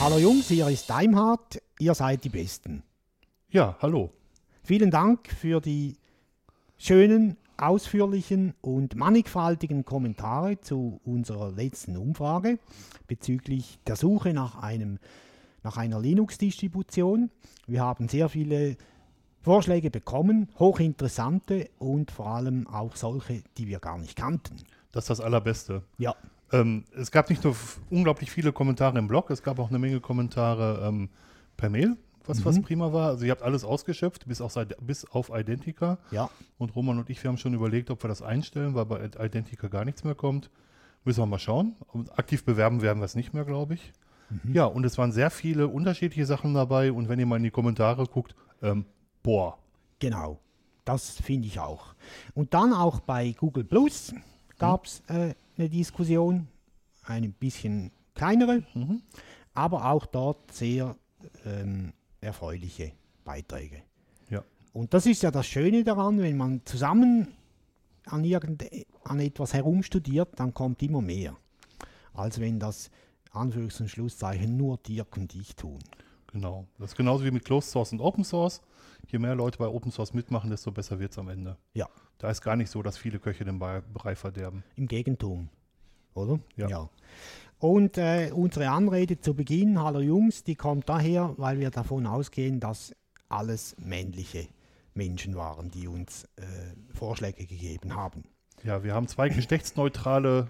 Hallo Jungs, hier ist Daimhardt, ihr seid die Besten. Ja, hallo. Vielen Dank für die schönen, ausführlichen und mannigfaltigen Kommentare zu unserer letzten Umfrage bezüglich der Suche nach, einem, nach einer Linux-Distribution. Wir haben sehr viele Vorschläge bekommen, hochinteressante und vor allem auch solche, die wir gar nicht kannten. Das ist das Allerbeste. Ja, Ähm, es gab nicht nur unglaublich viele Kommentare im Blog, es gab auch eine Menge Kommentare ähm, per Mail, was, was prima war. Also ihr habt alles ausgeschöpft, bis, auf, bis auf Identica. ja, Und Roman und ich, wir haben schon überlegt, ob wir das einstellen, weil bei Identica gar nichts mehr kommt. Müssen wir mal schauen. Und aktiv bewerben werden wir es nicht mehr, glaube ich. Ja, und es waren sehr viele unterschiedliche Sachen dabei. Und wenn ihr mal in die Kommentare guckt, ähm, boah, Genau, das finde ich auch. Und dann auch bei Google Plus gab es äh, eine Diskussion, eine bisschen kleinere, aber auch dort sehr ähm, erfreuliche Beiträge. ja. Und das ist ja das Schöne daran, wenn man zusammen an, irgend, an etwas herumstudiert, dann kommt immer mehr, als wenn das Anführungs- und Schlusszeichen nur Dirk und ich tun. Genau. Das ist genauso wie mit Closed Source und Open Source. Je mehr Leute bei Open Source mitmachen, desto besser wird es am Ende. Ja, Da ist gar nicht so, dass viele Köche den Brei verderben. Im Gegentum, oder? Ja. Und äh, unsere Anrede zu Beginn, hallo Jungs, die kommt daher, weil wir davon ausgehen, dass alles männliche Menschen waren, die uns äh, Vorschläge gegeben haben. Ja, wir haben zwei geschlechtsneutrale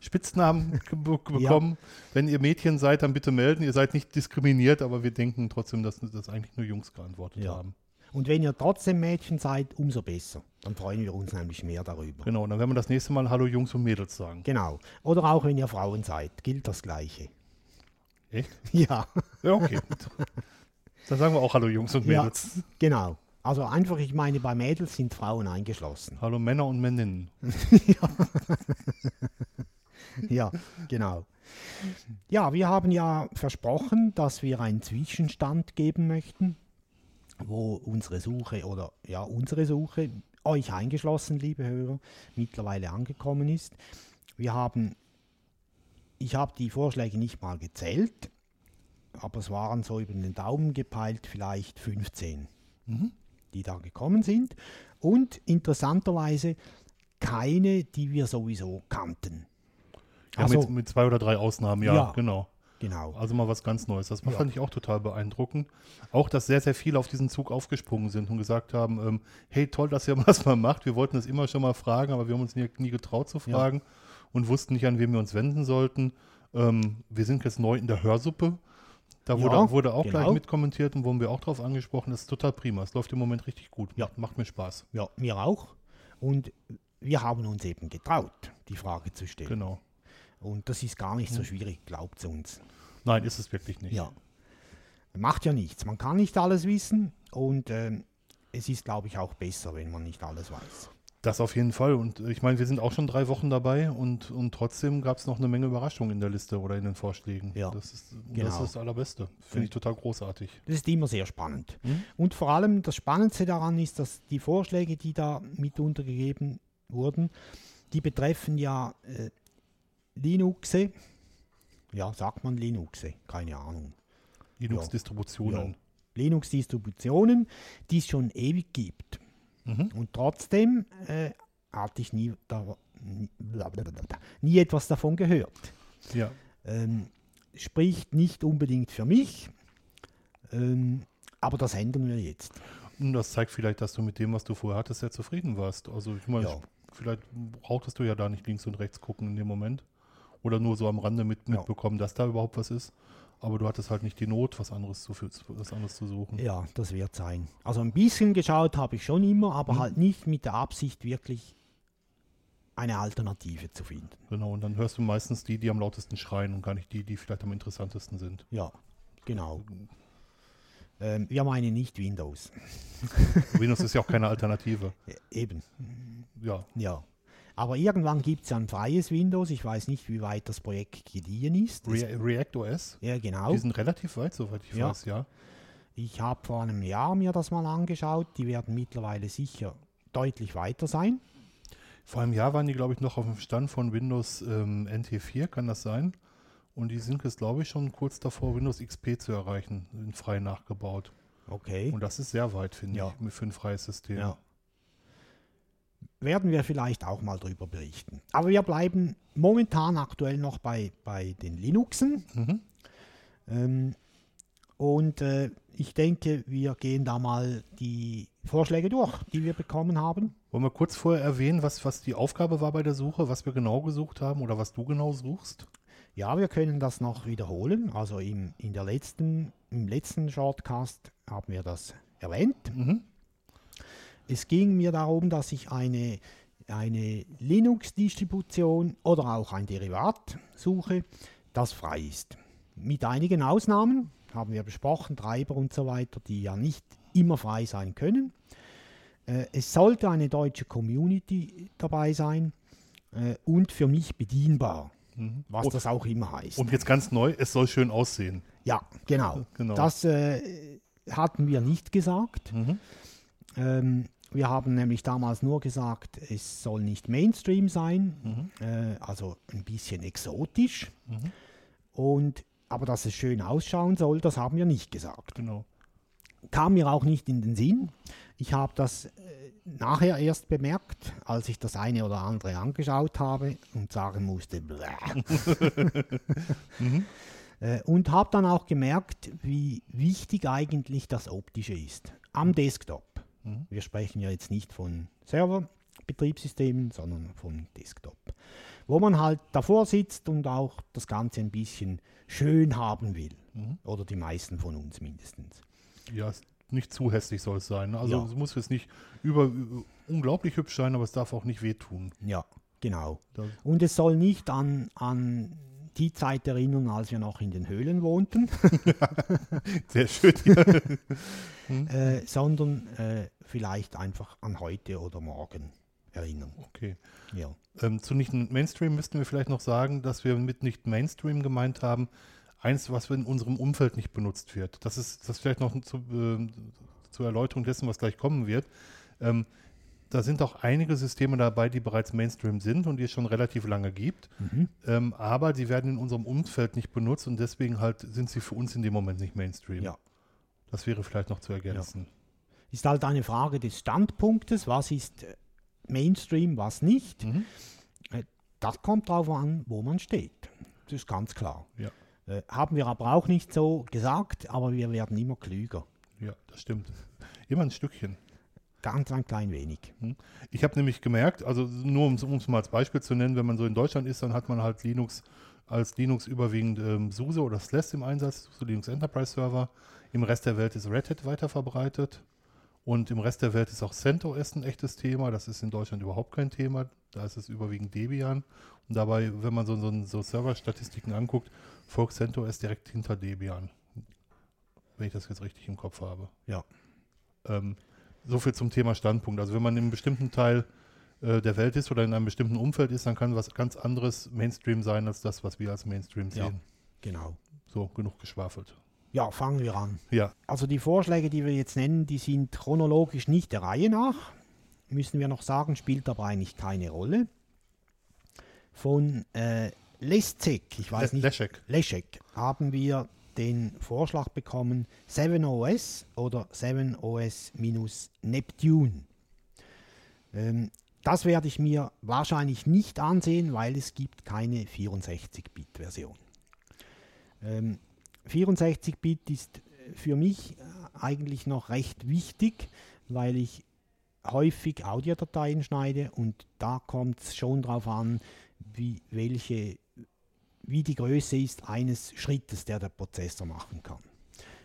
Spitznamen bekommen. Wenn ihr Mädchen seid, dann bitte melden. Ihr seid nicht diskriminiert, aber wir denken trotzdem, dass das eigentlich nur Jungs geantwortet Ja. haben. Und wenn ihr trotzdem Mädchen seid, umso besser. Dann freuen wir uns nämlich mehr darüber. Genau, dann werden wir das nächste Mal Hallo Jungs und Mädels sagen. Genau. Oder auch wenn ihr Frauen seid, gilt das Gleiche. Echt? Ja, Ja, okay. dann sagen wir auch Hallo Jungs und ja Mädels. genau. Also einfach, ich meine, bei Mädels sind Frauen eingeschlossen. Hallo Männer und Männinnen. Ja, genau. Ja, wir haben ja versprochen, dass wir einen Zwischenstand geben möchten, wo unsere Suche oder ja, unsere Suche, euch eingeschlossen, liebe Hörer, mittlerweile angekommen ist. Wir haben, ich habe die Vorschläge nicht mal gezählt, aber es waren so über den Daumen gepeilt vielleicht 15, die da gekommen sind. Und interessanterweise keine, die wir sowieso kannten. Ja, Also- mit, mit zwei oder drei Ausnahmen, ja, Ja. genau. Genau. Also mal was ganz Neues. Das Ja. fand ich auch total beeindruckend. Auch, dass sehr, sehr viele auf diesen Zug aufgesprungen sind und gesagt haben, ähm, hey, toll, dass ihr das mal macht. Wir wollten das immer schon mal fragen, aber wir haben uns nie, nie getraut zu Ja. fragen und wussten nicht, an wen wir uns wenden sollten. Ähm, wir sind jetzt neu in der Hörsuppe. Da wurde, Ja, wurde auch gleich genau. mitkommentiert und wurden wir auch drauf angesprochen. Das ist total prima. Es läuft im Moment richtig gut. Ja. Macht mir Spaß. Ja, mir auch. Und wir haben uns eben getraut, die Frage zu stellen. Genau. Und das ist gar nicht so schwierig, glaubt es uns. Nein, ist es wirklich nicht. Ja. Macht ja nichts. Man kann nicht alles wissen und ähm, es ist, glaube ich, auch besser, wenn man nicht alles weiß. Das auf jeden Fall. Und ich meine, wir sind auch schon drei Wochen dabei und, und trotzdem gab es noch eine Menge Überraschungen in der Liste oder in den Vorschlägen. Ja, Das ist, genau. das ist das Allerbeste. Finde ich total großartig. Das ist immer sehr spannend. Mhm. Und vor allem das Spannendste daran ist, dass die Vorschläge, die da mitunter gegeben wurden, die betreffen ja äh, Linuxe. Ja, sagt man Linuxe? Keine Ahnung. Linux-Distributionen. Linux-Distributionen, die es schon ewig gibt. Mhm. Und trotzdem äh, hatte ich nie, da, nie etwas davon gehört. Ja. Ähm, spricht nicht unbedingt für mich, ähm, aber das ändern wir jetzt. Und das zeigt vielleicht, dass du mit dem, was du vorher hattest, sehr zufrieden warst. Also ich meine, Ja. vielleicht brauchtest du ja da nicht links und rechts gucken in dem Moment. Oder nur so am Rande mit, Ja. mitbekommen, dass da überhaupt was ist. Aber du hattest halt nicht die Not, was anderes zu, was anderes zu suchen. Ja, das wird sein. Also ein bisschen geschaut habe ich schon immer, aber Mhm. halt nicht mit der Absicht, wirklich eine Alternative zu finden. Genau, und dann hörst du meistens die, die am lautesten schreien und gar nicht die, die vielleicht am interessantesten sind. Ja, genau. Ähm, wir meinen nicht Windows. Windows ist ja auch keine Alternative. Eben, Ja, ja. Aber irgendwann gibt es ja ein freies Windows. Ich weiß nicht, wie weit das Projekt gediehen ist. Re React OS, ja, genau. die sind relativ weit, soweit ich Ja. weiß, ja. Ich habe vor einem Jahr mir das mal angeschaut. Die werden mittlerweile sicher deutlich weiter sein. Vor einem Jahr waren die, glaube ich, noch auf dem Stand von Windows ähm, NT4, kann das sein? Und die sind jetzt, glaube ich, schon kurz davor, Windows XP zu erreichen, frei nachgebaut. Okay. Und das ist sehr weit, finde Ja. ich, für ein freies System. Ja. Werden wir vielleicht auch mal drüber berichten. Aber wir bleiben momentan aktuell noch bei, bei den Linuxen. Mhm. Ähm, und äh, ich denke, wir gehen da mal die Vorschläge durch, die wir bekommen haben. Wollen wir kurz vorher erwähnen, was, was die Aufgabe war bei der Suche, was wir genau gesucht haben oder was du genau suchst? Ja, wir können das noch wiederholen. Also im, in der letzten, im letzten Shortcast haben wir das erwähnt. Mhm. Es ging mir darum, dass ich eine, eine Linux-Distribution oder auch ein Derivat suche, das frei ist. Mit einigen Ausnahmen haben wir besprochen, Treiber und so weiter, die ja nicht immer frei sein können. Äh, es sollte eine deutsche Community dabei sein äh, und für mich bedienbar, Mhm. was Und- das auch immer heißt. Und jetzt ganz neu, es soll schön aussehen. ja, genau. Genau. Das äh, hatten wir nicht gesagt. Mhm. Ähm, wir haben nämlich damals nur gesagt, es soll nicht Mainstream sein, Mhm. äh, also ein bisschen exotisch. Mhm. Und, aber dass es schön ausschauen soll, das haben wir nicht gesagt. Genau. Kam mir auch nicht in den Sinn. Ich habe das äh, nachher erst bemerkt, als ich das eine oder andere angeschaut habe und sagen musste, "Bläh." Mhm. Äh, und habe dann auch gemerkt, wie wichtig eigentlich das Optische ist am Desktop. Mhm. Wir sprechen ja jetzt nicht von Serverbetriebssystemen, sondern vom Desktop. Wo man halt davor sitzt und auch das Ganze ein bisschen schön haben will. Mhm. Oder die meisten von uns mindestens. Ja, es- nicht zu hässlich soll es sein. Also Ja. es muss jetzt nicht über, unglaublich hübsch sein, aber es darf auch nicht wehtun. Ja, genau. Da, Und es soll nicht an, an die Zeit erinnern, als wir noch in den Höhlen wohnten, sehr schön. Ja. äh, sondern äh, vielleicht einfach an heute oder morgen erinnern. Okay. Ja. Ähm, zu nicht Mainstream müssten wir vielleicht noch sagen, dass wir mit nicht Mainstream gemeint haben, eins, was in unserem Umfeld nicht benutzt wird. Das ist das vielleicht noch zu, äh, zur Erläuterung dessen, was gleich kommen wird. Ähm, da sind auch einige Systeme dabei, die bereits Mainstream sind und die es schon relativ lange gibt. Mhm. Ähm, aber die werden in unserem Umfeld nicht benutzt und deswegen halt sind sie für uns in dem Moment nicht Mainstream. Ja. Das wäre vielleicht noch zu ergänzen. Ist halt eine Frage des Standpunktes, was ist äh, Mainstream, was nicht. Mhm. Das kommt darauf an, wo man steht. Das ist ganz klar. Ja. Äh, haben wir aber auch nicht so gesagt, aber wir werden immer klüger. ja, das stimmt. Immer ein Stückchen. Ganz ein klein wenig. Ich habe nämlich gemerkt, also nur um es mal als Beispiel zu nennen, wenn man so in Deutschland ist, dann hat man halt Linux als Linux überwiegend ähm, SUSE oder SLES im Einsatz, so Linux Enterprise Server. Im Rest der Welt ist Red Hat weiter verbreitet. Und im Rest der Welt ist auch CentOS ein echtes Thema. Das ist in Deutschland überhaupt kein Thema. Da ist es überwiegend Debian. Und dabei, wenn man so, so, so Serverstatistiken anguckt, folgt CentOS direkt hinter Debian. Wenn ich das jetzt richtig im Kopf habe. Ja. Ähm, so viel zum Thema Standpunkt. Also wenn man in einem bestimmten Teil äh, der Welt ist oder in einem bestimmten Umfeld ist, dann kann was ganz anderes Mainstream sein als das, was wir als Mainstream Ja. sehen. Genau. So, genug geschwafelt. Ja, fangen wir an. Ja, Also die Vorschläge, die wir jetzt nennen, die sind chronologisch nicht der Reihe nach. Müssen wir noch sagen, spielt aber eigentlich keine Rolle. Von äh, Leszek, ich weiß Le- nicht, Leszek. Leszek, haben wir den Vorschlag bekommen, 7OS oder 7OS-Neptune. Ähm, das werde ich mir wahrscheinlich nicht ansehen, weil es gibt keine 64-Bit-Version. Ähm, 64-Bit ist äh, für mich äh, eigentlich noch recht wichtig, weil ich häufig Audiodateien schneide und da kommt es schon darauf an, wie, welche, wie die Größe ist eines Schrittes, der der Prozessor machen kann.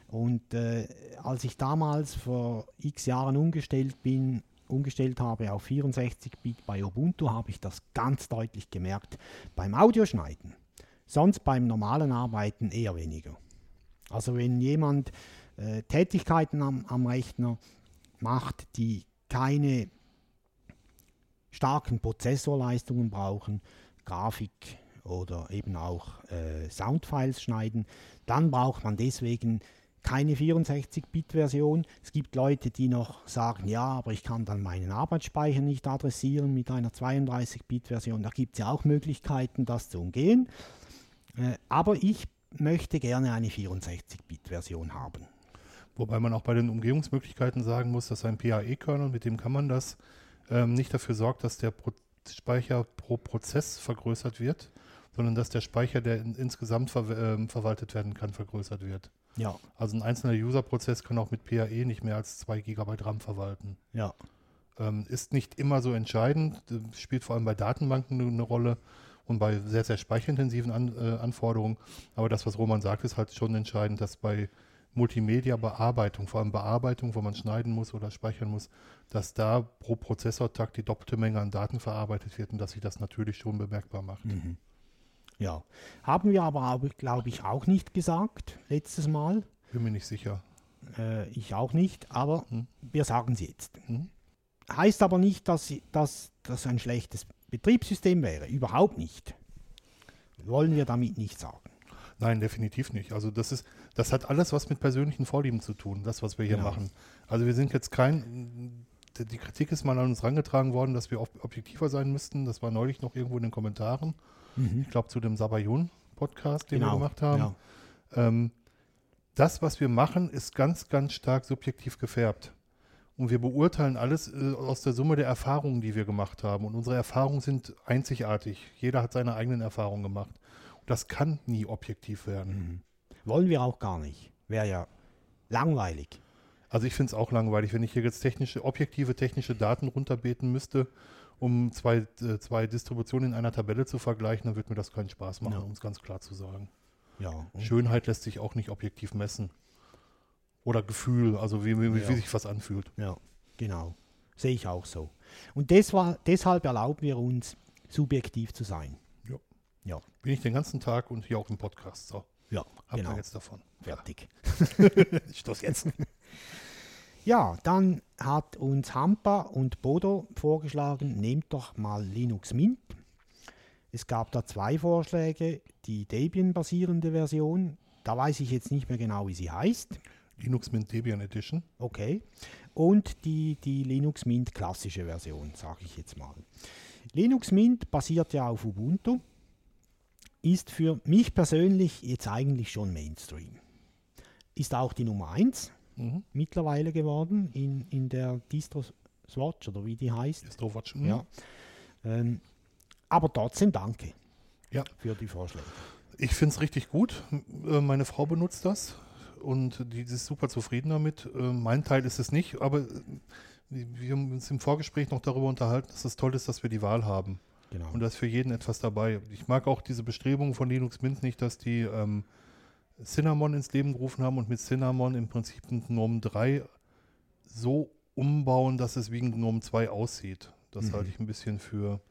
Und äh, als ich damals vor x Jahren umgestellt bin, umgestellt habe auf 64-Bit bei Ubuntu, habe ich das ganz deutlich gemerkt beim Audioschneiden. Sonst beim normalen Arbeiten eher weniger. Also wenn jemand äh, Tätigkeiten am, am Rechner macht, die keine starken Prozessorleistungen brauchen, Grafik oder eben auch äh, Soundfiles schneiden, dann braucht man deswegen keine 64-Bit-Version. Es gibt Leute, die noch sagen, ja, aber ich kann dann meinen Arbeitsspeicher nicht adressieren mit einer 32-Bit-Version. Da gibt es ja auch Möglichkeiten, das zu umgehen. Äh, aber ich möchte gerne eine 64-Bit-Version haben. Wobei man auch bei den Umgehungsmöglichkeiten sagen muss, dass ein PAE-Kernel, mit dem kann man das, ähm, nicht dafür sorgt, dass der Pro Speicher pro Prozess vergrößert wird, sondern dass der Speicher, der in, insgesamt ver äh, verwaltet werden kann, vergrößert wird. Ja. Also ein einzelner User-Prozess kann auch mit PAE nicht mehr als 2 GB RAM verwalten. Ja. Ähm, ist nicht immer so entscheidend, spielt vor allem bei Datenbanken eine Rolle und bei sehr, sehr speicherintensiven An äh, Anforderungen. Aber das, was Roman sagt, ist halt schon entscheidend, dass bei Multimedia-Bearbeitung, vor allem Bearbeitung, wo man schneiden muss oder speichern muss, dass da pro Prozessortakt die doppelte Menge an Daten verarbeitet wird und dass sich das natürlich schon bemerkbar macht. Mhm. Ja. Haben wir aber, glaube ich, auch nicht gesagt letztes Mal. Bin mir nicht sicher. Äh, ich auch nicht, aber Hm. wir sagen es jetzt. Hm? Heißt aber nicht, dass das ein schlechtes Betriebssystem wäre. Überhaupt nicht. Wollen wir damit nicht sagen. Nein, definitiv nicht. Also das ist, das hat alles was mit persönlichen Vorlieben zu tun, das, was wir hier Genau. machen. Also wir sind jetzt kein, die Kritik ist mal an uns herangetragen worden, dass wir ob- objektiver sein müssten. Das war neulich noch irgendwo in den Kommentaren. Ich glaube zu dem Sabayon-Podcast, den wir gemacht haben. Ja. Ähm, das, was wir machen, ist ganz, ganz stark subjektiv gefärbt. Und wir beurteilen alles äh, aus der Summe der Erfahrungen, die wir gemacht haben. Und unsere Erfahrungen sind einzigartig. Jeder hat seine eigenen Erfahrungen gemacht. Und das kann nie objektiv werden. Wollen wir auch gar nicht. Wäre ja langweilig. Also ich finde es auch langweilig, wenn ich hier jetzt technische, objektive technische Daten runterbeten müsste, um zwei, äh, zwei Distributionen in einer Tabelle zu vergleichen, dann wird mir das keinen Spaß machen, Ja. um es ganz klar zu sagen. Ja. Schönheit lässt sich auch nicht objektiv messen. Oder Gefühl, also wie, wie, Ja. wie sich was anfühlt. Ja, genau. Sehe ich auch so. Und war, deshalb erlauben wir uns, subjektiv zu sein. Ja. Ja, Bin ich den ganzen Tag und hier auch im Podcast. So, ja, habt genau. jetzt davon. Fertig. Ich stoß jetzt. Ja, dann hat uns Hampa und Bodo vorgeschlagen, nehmt doch mal Linux Mint. Es gab da zwei Vorschläge, die Debian-basierende Version. Da weiß ich jetzt nicht mehr genau, wie sie heißt. Linux Mint Debian Edition. Okay. Und die, die Linux Mint klassische Version, sage ich jetzt mal. Linux Mint basiert ja auf Ubuntu, ist für mich persönlich jetzt eigentlich schon Mainstream. Ist auch die Nummer 1 Mhm. mittlerweile geworden in, in der Distro Swatch oder wie die heißt. Distrowatch. Ja. Ähm, aber trotzdem danke Ja. für die Vorschläge. Ich finde es richtig gut. Äh, Meine Frau benutzt das und die ist super zufrieden damit. Äh, Mein Teil ist es nicht, aber äh, wir haben uns im Vorgespräch noch darüber unterhalten, dass es toll ist, dass wir die Wahl haben. Genau. Und da ist für jeden etwas dabei. Ich mag auch diese Bestrebungen von Linux Mint nicht, dass die ähm, Cinnamon ins Leben gerufen haben und mit Cinnamon im Prinzip ein GNOME 3 so umbauen, dass es wie ein GNOME 2 aussieht. Das Mhm. halte ich ein bisschen für,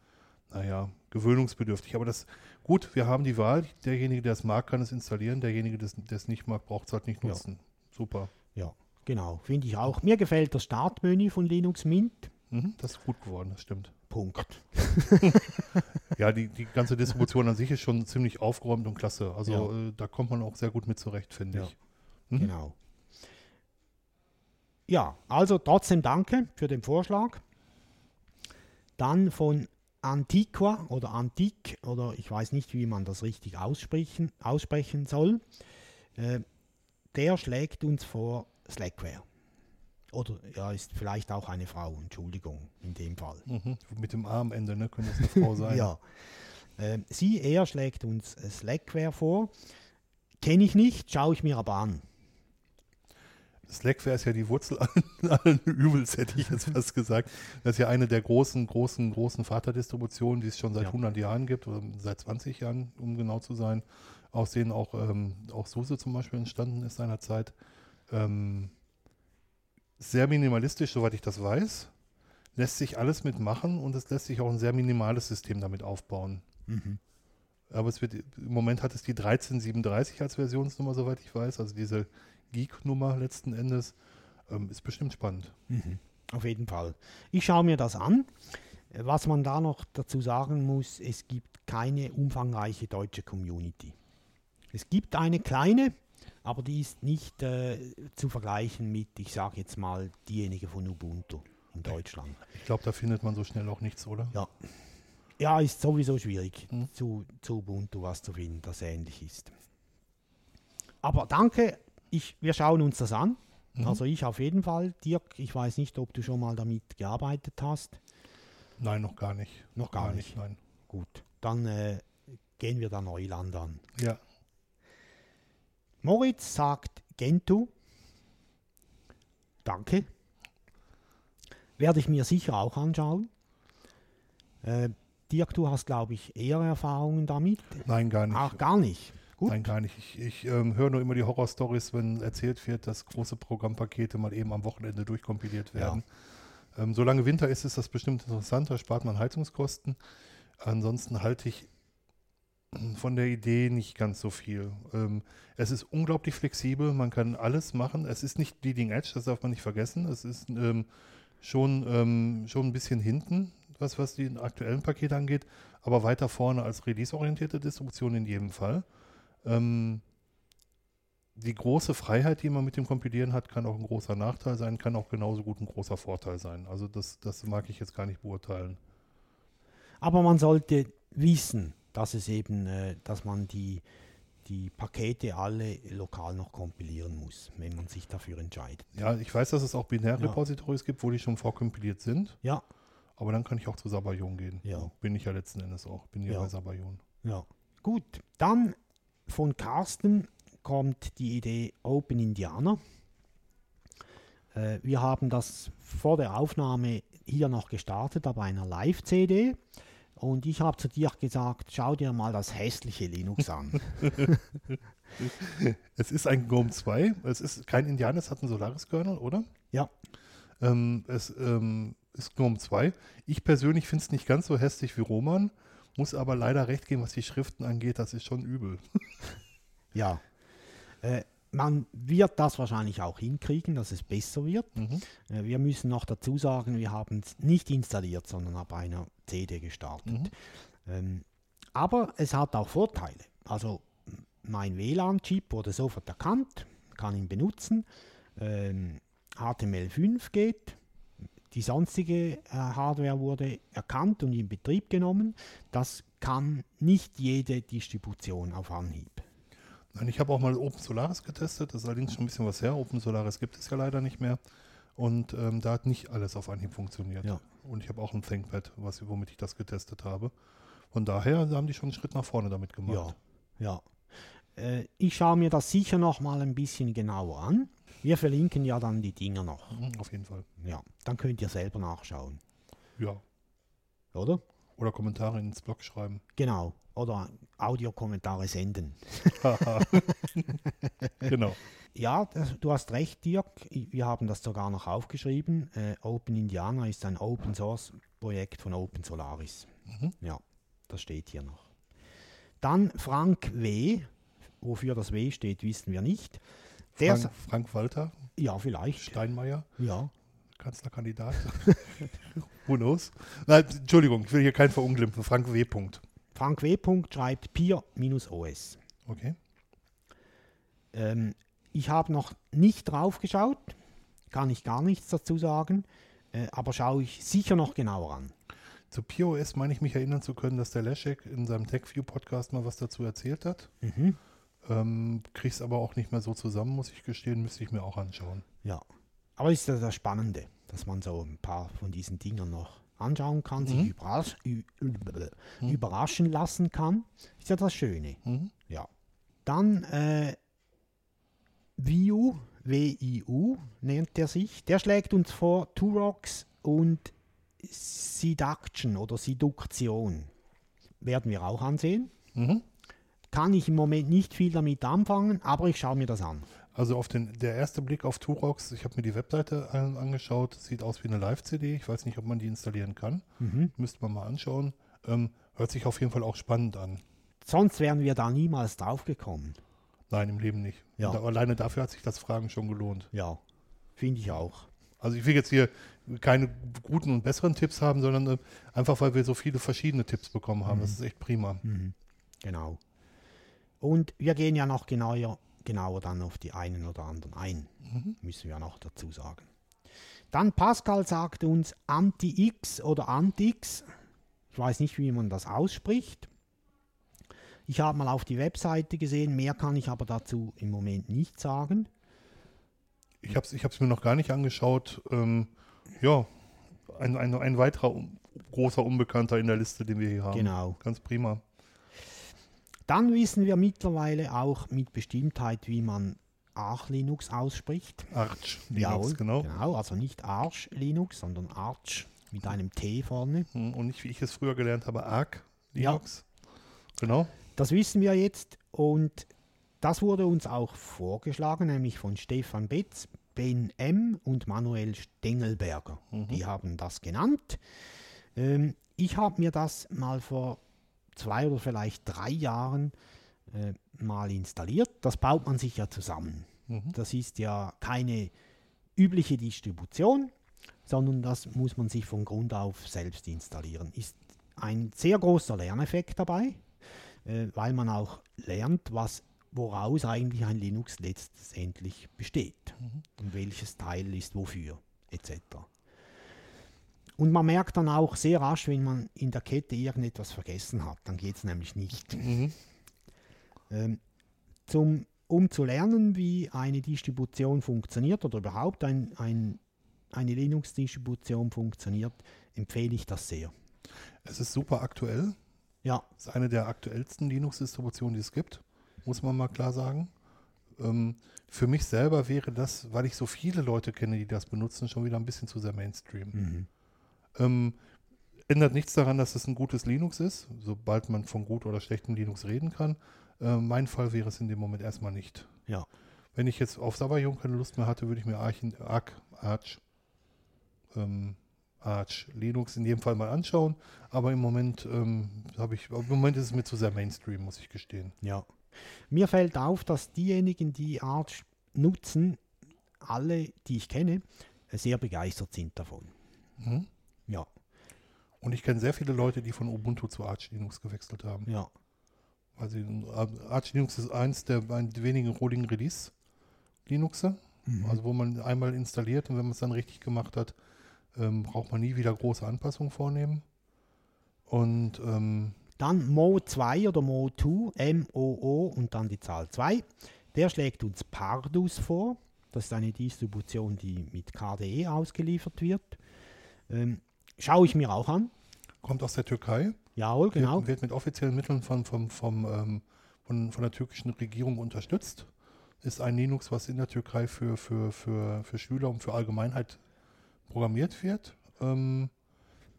naja, gewöhnungsbedürftig. Aber das, gut, wir haben die Wahl. Derjenige, der es mag, kann es installieren. Derjenige, der es- nicht mag, braucht es halt nicht Ja. nutzen. Super. ja, genau. Finde ich auch. Mir gefällt das Startmenü von Linux Mint. Mhm, das ist gut geworden, das stimmt. Punkt. Ja, die, die ganze Distribution an sich ist schon ziemlich aufgeräumt und klasse. Also Ja. äh, da kommt man auch sehr gut mit zurecht, finde Ja. ich. Mhm. Genau. Ja, also trotzdem danke für den Vorschlag. Dann von Antiqua oder Antique oder ich weiß nicht, wie man das richtig aussprechen, aussprechen soll. Äh, der schlägt uns vor Slackware. Oder ja, ist vielleicht auch eine Frau, Entschuldigung, in dem Fall. Mhm. Mit dem A am Ende, ne? Könnte es eine Frau sein. Ja. Ähm, sie, er schlägt uns Slackware vor. Kenne ich nicht, schaue ich mir aber an. Slackware ist ja die Wurzel allen, allen Übels, hätte ich jetzt fast gesagt. Das ist ja eine der großen, großen, großen Vaterdistributionen, die es schon seit Ja. 100 Jahren gibt, oder seit 20 Jahren, um genau zu sein. Aus denen auch, ähm, auch SUSE zum Beispiel entstanden ist seinerzeit. Ähm, sehr minimalistisch, soweit ich das weiß. Lässt sich alles mitmachen und es lässt sich auch ein sehr minimales System damit aufbauen. Mhm. Aber es wird, im Moment hat es die 1337 als Versionsnummer, soweit ich weiß. Also diese Geek-Nummer letzten Endes. Ähm, ist bestimmt spannend. Mhm. Auf jeden Fall. Ich schaue mir das an. Was man da noch dazu sagen muss, es gibt keine umfangreiche deutsche Community. Es gibt eine kleine, aber die ist nicht äh, zu vergleichen mit, ich sage jetzt mal, diejenige von Ubuntu in Deutschland. Ich glaube, da findet man so schnell auch nichts, oder? Ja. Ja, ist sowieso schwierig, Mhm. zu, zu Ubuntu was zu finden, das ähnlich ist. Aber danke, ich, wir schauen uns das an. Mhm. Also ich auf jeden Fall. Dirk, ich weiß nicht, ob du schon mal damit gearbeitet hast. Nein, noch gar nicht. Noch gar nicht. Nein. Gut, dann äh, gehen wir da Neuland an. Ja, Moritz sagt Gentoo. Danke. Werde ich mir sicher auch anschauen. Äh, Dirk, du hast, glaube ich, eher Erfahrungen damit. nein, gar nicht. Ach, gar nicht. Gut. Nein, gar nicht. Ich, ich ähm, höre nur immer die Horror-Stories, wenn erzählt wird, dass große Programmpakete mal eben am Wochenende durchkompiliert Ja. werden. Ähm, solange Winter ist, ist das bestimmt interessanter, spart man Heizungskosten. Ansonsten halte ich von der Idee nicht ganz so viel. Ähm, es ist unglaublich flexibel, man kann alles machen. Es ist nicht Leading Edge, das darf man nicht vergessen. Es ist ähm, schon, ähm, schon ein bisschen hinten, was, was die aktuellen Pakete angeht, aber weiter vorne als release-orientierte Distribution in jedem Fall. Ähm, die große Freiheit, die man mit dem Kompilieren hat, kann auch ein großer Nachteil sein, kann auch genauso gut ein großer Vorteil sein. Also das, das mag ich jetzt gar nicht beurteilen. Aber man sollte wissen, dass es eben, äh, dass man die, die Pakete alle lokal noch kompilieren muss, wenn man sich dafür entscheidet. Ja, ich weiß, dass es auch Ja. Binärrepositories gibt, wo die schon vorkompiliert sind, Ja, aber dann kann ich auch zu Sabayon gehen. Ja. Bin ich ja letzten Endes auch. Bin ja, Ja. bei Sabayon. ja. Gut, dann von Carsten kommt die Idee Open Indianer. Äh, wir haben das vor der Aufnahme hier noch gestartet, aber einer Live-CD. Und ich habe zu dir gesagt, schau dir mal das hässliche Linux an. Es ist ein GNOME 2. Es ist kein Indianer, es hat einen Solaris-Kernel, oder? Ja. Ähm, es ähm, ist GNOME 2. Ich persönlich finde es nicht ganz so hässlich wie Roman, muss aber leider recht geben, was die Schriften angeht, das ist schon übel. Ja. Äh, man wird das wahrscheinlich auch hinkriegen, dass es besser wird. Mhm. Äh, wir müssen noch dazu sagen, wir haben es nicht installiert, sondern ab einer CD gestartet. Mhm. Ähm, aber es hat auch Vorteile. Also mein WLAN-Chip wurde sofort erkannt, kann ihn benutzen. Ähm, HTML5 geht. Die sonstige äh, Hardware wurde erkannt und in Betrieb genommen. Das kann nicht jede Distribution auf Anhieb. Nein, ich habe auch mal Open Solaris getestet, das ist allerdings schon ein bisschen was her. Open Solaris gibt es ja leider nicht mehr. Und ähm, da hat nicht alles auf Anhieb funktioniert. Ja. Und ich habe auch ein ThinkPad, was, womit ich das getestet habe. Von daher haben die schon einen Schritt nach vorne damit gemacht. Ja, ja. Äh, ich schaue mir das sicher noch mal ein bisschen genauer an. Wir verlinken ja dann die Dinger noch. Mhm, Auf jeden Fall. Ja, dann könnt ihr selber nachschauen, Ja. oder? Oder Kommentare ins Blog schreiben. Genau. Oder Audiokommentare senden. genau. Ja, das, du hast recht, Dirk. Wir haben das sogar noch aufgeschrieben. Äh, Open Indiana ist ein Open Source Projekt von Open Solaris. Mhm. Ja, das steht hier noch. Dann Frank W. Wofür das W steht, wissen wir nicht. Der Frank, Frank Walter, ja, vielleicht. Steinmeier, Ja. Kanzlerkandidat. Who knows? Nein, Entschuldigung, ich will hier keinen verunglimpfen. Frank W. Punkt. Frank W. schreibt Peer-OS. Okay. Ähm, ich habe noch nicht drauf geschaut, kann ich gar nichts dazu sagen, äh, aber schaue ich sicher noch genauer an. Zu POS meine ich mich erinnern zu können, dass der Leszek in seinem TechView-Podcast mal was dazu erzählt hat. Mhm. Ähm, Krieg's aber auch nicht mehr so zusammen, muss ich gestehen, müsste ich mir auch anschauen. Ja, aber das ist ja das Spannende, dass man so ein paar von diesen Dingern noch anschauen kann, sich Mhm. überrasch ü- ü- Mhm. überraschen lassen kann. Ist ja das Schöne. Mhm. Ja. Dann äh, Viu, W-I-U nennt er sich. Der schlägt uns vor Turox und Seduction oder Seduktion. Werden wir auch ansehen. Mhm. Kann ich im Moment nicht viel damit anfangen, aber ich schaue mir das an. Also auf den, der erste Blick auf Turox, ich habe mir die Webseite an, angeschaut, sieht aus wie eine Live-CD. Ich weiß nicht, ob man die installieren kann. Mhm. Müsste man mal anschauen. Ähm, hört sich auf jeden Fall auch spannend an. Sonst wären wir da niemals drauf gekommen. Nein, im Leben nicht. Ja. Da, alleine dafür hat sich das Fragen schon gelohnt. Ja, finde ich auch. Also ich will jetzt hier keine guten und besseren Tipps haben, sondern äh, einfach, weil wir so viele verschiedene Tipps bekommen haben. Das ist echt prima. Mhm. Genau. Und wir gehen ja noch genauer, genauer dann auf die einen oder anderen ein. Müssen wir noch dazu sagen. Dann Pascal sagt uns Anti-X oder Anti-X. Ich weiß nicht, wie man das ausspricht. Ich habe mal auf die Webseite gesehen, mehr kann ich aber dazu im Moment nicht sagen. Ich habe es ich hab's mir noch gar nicht angeschaut. Ähm, ja, ein, ein, ein weiterer großer Unbekannter in der Liste, den wir hier haben. Genau. Ganz prima. Dann wissen wir mittlerweile auch mit Bestimmtheit, wie man Arch Linux ausspricht. Arch Linux, Jawohl, genau. genau. Also nicht Arch Linux, sondern Arch mit einem T vorne. Hm, Und nicht, wie ich es früher gelernt habe, Arc Ja. Linux. Genau. Das wissen wir jetzt und das wurde uns auch vorgeschlagen, nämlich von Stefan Betz, Ben M. und Manuel Stengelberger. Die haben das genannt. Ähm, ich habe mir das mal vor zwei oder vielleicht drei Jahren äh, mal installiert. Das baut man sich ja zusammen. Mhm. Das ist ja keine übliche Distribution, sondern das muss man sich von Grund auf selbst installieren. Ist ein sehr großer Lerneffekt dabei, äh, weil man auch lernt, was, woraus eigentlich ein Linux letztendlich besteht und welches Teil ist wofür etc. Und man merkt dann auch sehr rasch, wenn man in der Kette irgendetwas vergessen hat, dann geht es nämlich nicht. Mhm. Ähm, zum, um zu lernen, wie eine Distribution funktioniert oder überhaupt ein, ein, eine Linux-Distribution funktioniert, empfehle ich das sehr. Es ist super aktuell. Ja, Es ist eine der aktuellsten Linux-Distributionen, die es gibt, muss man mal klar sagen. Ähm, für mich selber wäre das, weil ich so viele Leute kenne, die das benutzen, schon wieder ein bisschen zu sehr Mainstream. mhm. Ähm, ändert nichts daran, dass es ein gutes Linux ist, sobald man von gut oder schlechtem Linux reden kann. Äh, mein Fall wäre es in dem Moment erstmal nicht. ja, Wenn ich jetzt auf Sabayon keine Lust mehr hatte, würde ich mir Arch, Arch, Arch, ähm, Arch Linux in jedem Fall mal anschauen. Aber im Moment ähm, habe ich, im Moment ist es mir zu sehr Mainstream, muss ich gestehen. ja. Mir fällt auf, dass diejenigen, die Arch nutzen, alle, die ich kenne, sehr begeistert sind davon. Mhm. Ja, Und ich kenne sehr viele Leute, die von Ubuntu zu Arch Linux gewechselt haben. ja, Also Arch Linux ist eins der ein der wenigen Rolling Release Linuxe, also wo man einmal installiert und wenn man es dann richtig gemacht hat, ähm, braucht man nie wieder große Anpassungen vornehmen. Und ähm, Dann Mo 2 oder Mo 2, M-O-O und dann die Zahl 2. Der schlägt uns Pardus vor. Das ist eine Distribution, die mit KDE ausgeliefert wird. Ähm, schaue ich mir auch an. kommt aus der Türkei, Jawohl, genau. wird, wird mit offiziellen Mitteln von, vom, vom, ähm, von, von der türkischen Regierung unterstützt. Ist ein Linux, was in der Türkei für, für, für, für Schüler und für Allgemeinheit programmiert wird. Ähm,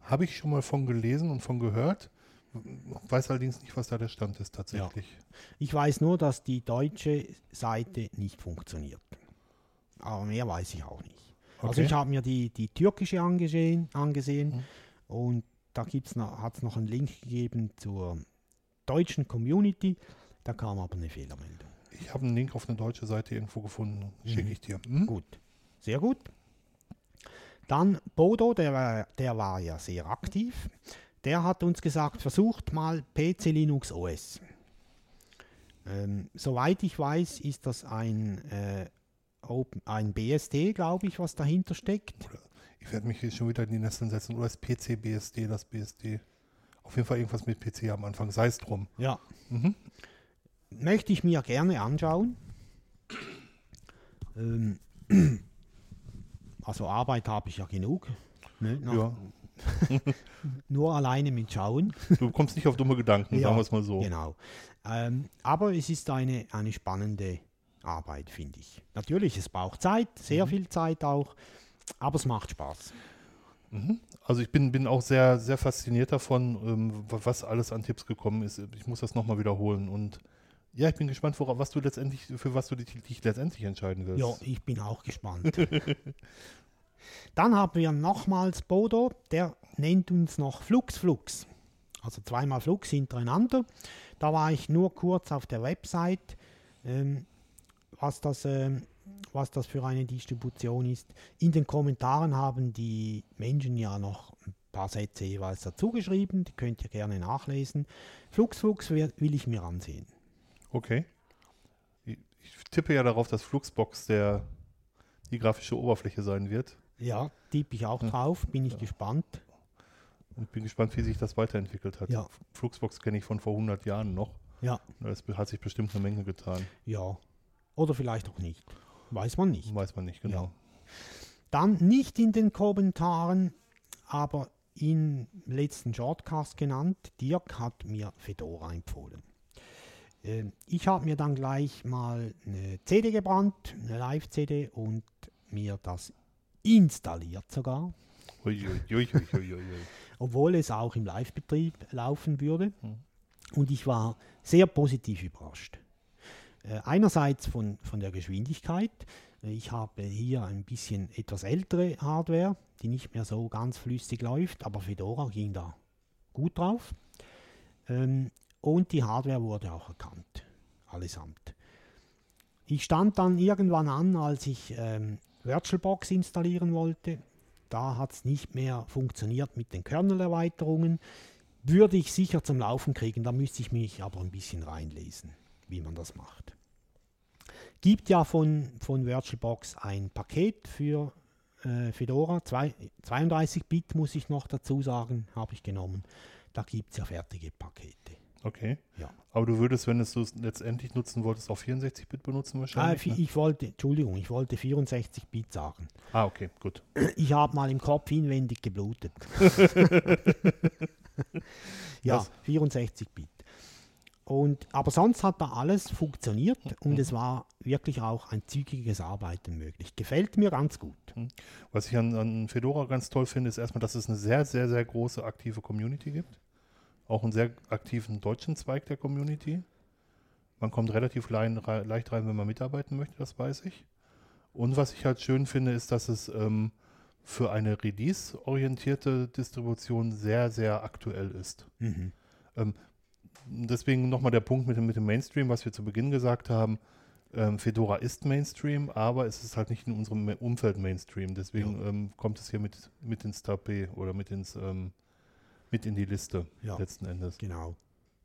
Habe ich schon mal von gelesen und von gehört. Weiß allerdings nicht, was da der Stand ist tatsächlich. Ich weiß nur, dass die deutsche Seite nicht funktioniert. Aber mehr weiß ich auch nicht. Also Okay. ich habe mir die, die türkische angesehen, angesehen Mhm. und da noch, hat es noch einen Link gegeben zur deutschen Community. Da kam aber eine Fehlermeldung. Ich habe einen Link auf eine deutsche Seite irgendwo gefunden. Schicke Mhm. ich dir. Hm? Gut, sehr gut. Dann Bodo, der war, der war ja sehr aktiv. Der hat uns gesagt, versucht mal PC Linux OS. Ähm, soweit ich weiß, ist das ein, äh, Open, ein BSD, glaube ich, was dahinter steckt. Ich werde mich hier schon wieder in die Nesseln setzen. Oder das PC, BSD, das BSD. Auf jeden Fall irgendwas mit PC am Anfang. Sei es drum. Ja. Mhm. Möchte ich mir gerne anschauen. Ähm, also Arbeit habe ich ja genug. Ne? Ja. Nur alleine mit Schauen. Du kommst nicht auf dumme Gedanken, Ja, sagen wir es mal so. Genau. Ähm, aber es ist eine, eine spannende Arbeit, finde ich. Natürlich, es braucht Zeit, sehr Mhm. viel Zeit auch, aber es macht Spaß. Mhm. Also ich bin, bin auch sehr, sehr fasziniert davon, ähm, wa- was alles an Tipps gekommen ist. Ich muss das nochmal wiederholen. Und ja, ich bin gespannt, was du letztendlich, für was du dich, dich letztendlich entscheiden wirst. Ja, ich bin auch gespannt. Dann haben wir nochmals Bodo, der nennt uns noch Flux Flux. Also zweimal Flux hintereinander. Da war ich nur kurz auf der Website, ähm, was, das, ähm, was das für eine Distribution ist. In den Kommentaren haben die Menschen ja noch ein paar Sätze jeweils dazu geschrieben. Die könnt ihr gerne nachlesen. Flux Flux will ich mir ansehen. Okay. ich tippe ja darauf, dass Fluxbox der, die grafische Oberfläche sein wird. Ja, tippe ich auch Ja. drauf, bin ich Ja. gespannt. Und bin gespannt, wie sich das weiterentwickelt hat. Ja. Fluxbox kenne ich von vor 100 Jahren noch. Ja, Es hat sich bestimmt eine Menge getan. ja. Oder vielleicht auch nicht. Weiß man nicht. Weiß man nicht genau. Ja. Dann nicht in den Kommentaren, aber im letzten Shortcast genannt. Dirk hat mir Fedora empfohlen. Ähm, Ich habe mir dann gleich mal eine CD gebrannt, eine Live-CD und mir das installiert sogar, Ui, ui, ui, obwohl es auch im Live-Betrieb laufen würde. Hm. Und ich war sehr positiv überrascht. Äh, einerseits von, von der Geschwindigkeit. Äh, Ich habe hier ein bisschen etwas ältere Hardware, die nicht mehr so ganz flüssig läuft, aber Fedora ging da gut drauf. Ähm, und die Hardware wurde auch erkannt, allesamt. Ich stand dann irgendwann an, als ich ähm, VirtualBox installieren wollte. Da hat es nicht mehr funktioniert mit den Kernel-Erweiterungen. Würde ich sicher zum Laufen kriegen, da müsste ich mich aber ein bisschen reinlesen, wie man das macht. Gibt ja von, von VirtualBox ein Paket für äh, Fedora, zwei, 32-Bit muss ich noch dazu sagen, habe ich genommen. Da gibt es ja fertige Pakete. Okay. Ja. Aber du würdest, wenn du es letztendlich nutzen wolltest, auch 64-Bit benutzen Ah, wahrscheinlich? vi- ne? ich wollte, Entschuldigung, ich wollte 64-Bit sagen. Ah, okay, gut. Ich habe mal im Kopf inwendig geblutet. ja, Was? 64-Bit. Und, aber sonst hat da alles funktioniert und es war wirklich auch ein zügiges Arbeiten möglich. Gefällt mir ganz gut. Was ich an, an Fedora ganz toll finde, ist erstmal, dass es eine sehr, sehr, sehr große aktive Community gibt. Auch einen sehr aktiven deutschen Zweig der Community. Man kommt relativ lein, rei- leicht rein, wenn man mitarbeiten möchte, das weiß ich. Und was ich halt schön finde, ist, dass es ähm, für eine Release-orientierte Distribution sehr, sehr aktuell ist. Mhm. Deswegen nochmal der Punkt mit dem, mit dem Mainstream, was wir zu Beginn gesagt haben. Ähm, Fedora ist Mainstream, aber es ist halt nicht in unserem Umfeld Mainstream. Deswegen ähm, kommt es hier mit, mit ins Tab B oder mit, ins, ähm, mit in die Liste Ja. letzten Endes. Genau.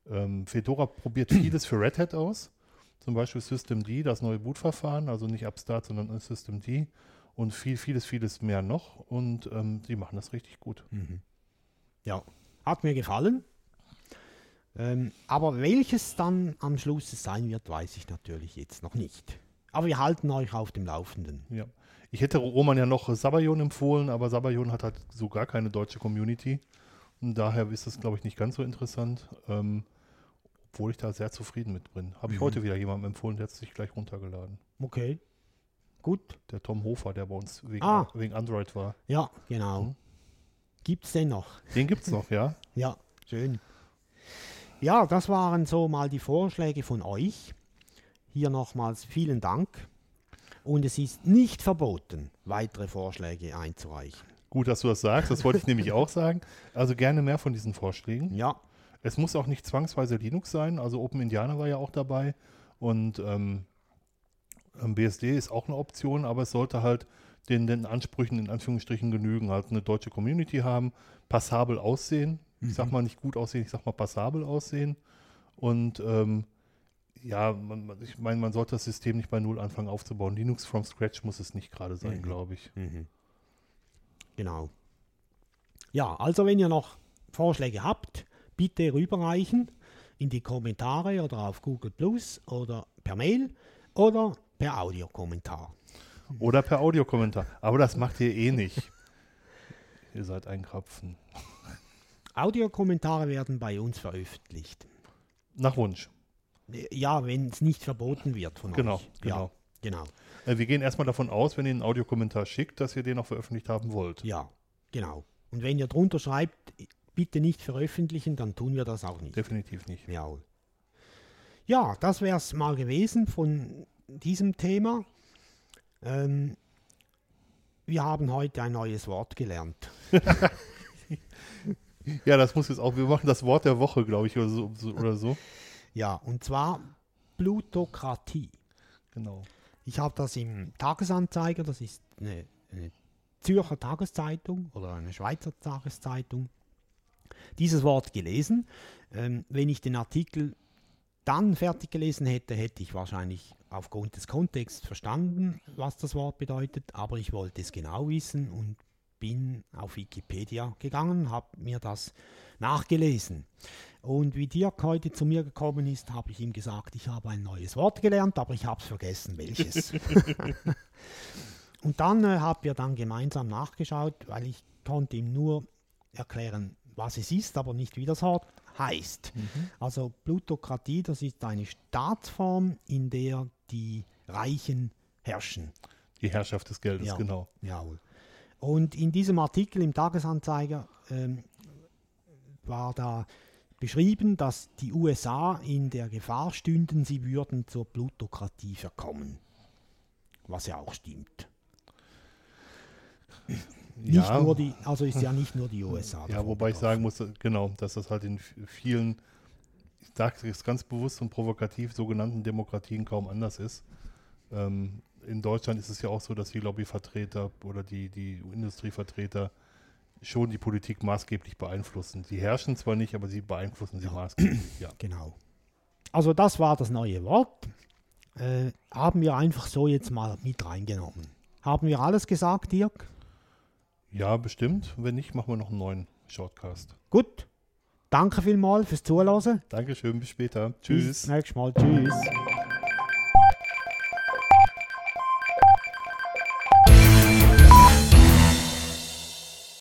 Ähm, Fedora probiert vieles für Red Hat aus. Zum Beispiel Systemd, das neue Bootverfahren, also nicht Upstart, sondern Systemd und viel, vieles, vieles mehr noch. Und ähm, die machen das richtig gut. Mhm. Ja, hat mir gefallen. Ähm, aber welches dann am Schluss es sein wird, weiß ich natürlich jetzt noch nicht. Aber wir halten euch auf dem Laufenden. Ja. Ich hätte Roman ja noch Sabayon empfohlen, aber Sabayon hat halt so gar keine deutsche Community. Und daher ist das, glaube ich, nicht ganz so interessant. Ähm, obwohl ich da sehr zufrieden mit bin. Habe ich Mhm. heute wieder jemandem empfohlen, der hat es sich gleich runtergeladen. Okay. Gut. Der Tom Hofer, der bei uns wegen, Ah. wegen Android war. Ja, genau. Mhm. Gibt es den noch? Den gibt es noch, ja. Ja, schön. Ja, das waren so mal die Vorschläge von euch. Hier nochmals vielen Dank. Und es ist nicht verboten, weitere Vorschläge einzureichen. Gut, dass du das sagst. Das wollte ich nämlich auch sagen. Also gerne mehr von diesen Vorschlägen. Ja, Es muss auch nicht zwangsweise Linux sein. Also Open Indiana war ja auch dabei. Und ähm, ähm, BSD ist auch eine Option, aber es sollte halt den, den Ansprüchen in Anführungsstrichen genügen. Halt eine deutsche Community haben, passabel aussehen. Ich sag mal nicht gut aussehen, ich sag mal passabel aussehen. Und ähm, ja, man, ich meine, man sollte das System nicht bei Null anfangen aufzubauen. Linux from scratch muss es nicht gerade sein, Mhm. glaube ich. genau. Ja, also wenn ihr noch Vorschläge habt, bitte rüberreichen in die Kommentare oder auf Google Plus oder per Mail oder per Audiokommentar. Oder per Audiokommentar. Aber das macht ihr eh nicht. ihr seid ein Krapfen. Audiokommentare werden bei uns veröffentlicht. Nach Wunsch. Ja, wenn es nicht verboten wird von Genau, euch. genau. Ja, genau. Äh, Wir gehen erstmal davon aus, wenn ihr einen Audiokommentar schickt, dass ihr den auch veröffentlicht haben wollt. Ja, genau. Und wenn ihr drunter schreibt, bitte nicht veröffentlichen, dann tun wir das auch nicht. Definitiv nicht. Jawohl. Ja, das wäre es mal gewesen von diesem Thema. Ähm, wir haben heute ein neues Wort gelernt. Ja, das muss jetzt auch, wir machen das Wort der Woche, glaube ich, oder so, oder so. Ja, und zwar Plutokratie. Genau. Ich habe das im Tagesanzeiger, das ist eine, eine Zürcher Tageszeitung oder eine Schweizer Tageszeitung, dieses Wort gelesen. Ähm, wenn ich den Artikel dann fertig gelesen hätte, hätte ich wahrscheinlich aufgrund des Kontexts verstanden, was das Wort bedeutet, aber ich wollte es genau wissen und bin auf Wikipedia gegangen, habe mir das nachgelesen. Und wie Dirk heute zu mir gekommen ist, habe ich ihm gesagt, ich habe ein neues Wort gelernt, aber ich habe es vergessen, welches. und dann äh, haben wir dann gemeinsam nachgeschaut, weil ich konnte ihm nur erklären, was es ist, aber nicht wie das Wort heißt. Mhm. Also Plutokratie, das ist eine Staatsform, in der die Reichen herrschen. Die Herrschaft des Geldes, ja, genau. Jawohl. Und in diesem Artikel im Tagesanzeiger ähm, war da beschrieben, dass die USA in der Gefahr stünden, sie würden zur Plutokratie verkommen. Was ja auch stimmt. Nicht Ja. nur die, also ist ja nicht nur die USA. Ja, wobei ich sagen muss, genau, dass das halt in vielen, ich sage es ganz bewusst und provokativ, sogenannten Demokratien kaum anders ist. Ähm, in Deutschland ist es ja auch so, dass die Lobbyvertreter oder die, die Industrievertreter schon die Politik maßgeblich beeinflussen. Sie herrschen zwar nicht, aber sie beeinflussen sie maßgeblich. Ja. Genau. Also das war das neue Wort. Äh, haben wir einfach so jetzt mal mit reingenommen. Haben wir alles gesagt, Dirk? ja, bestimmt. Wenn nicht, machen wir noch einen neuen Shortcast. Gut. Danke vielmals fürs Zuhören. Dankeschön, bis später. Bis Tschüss. nächstes Mal. Tschüss.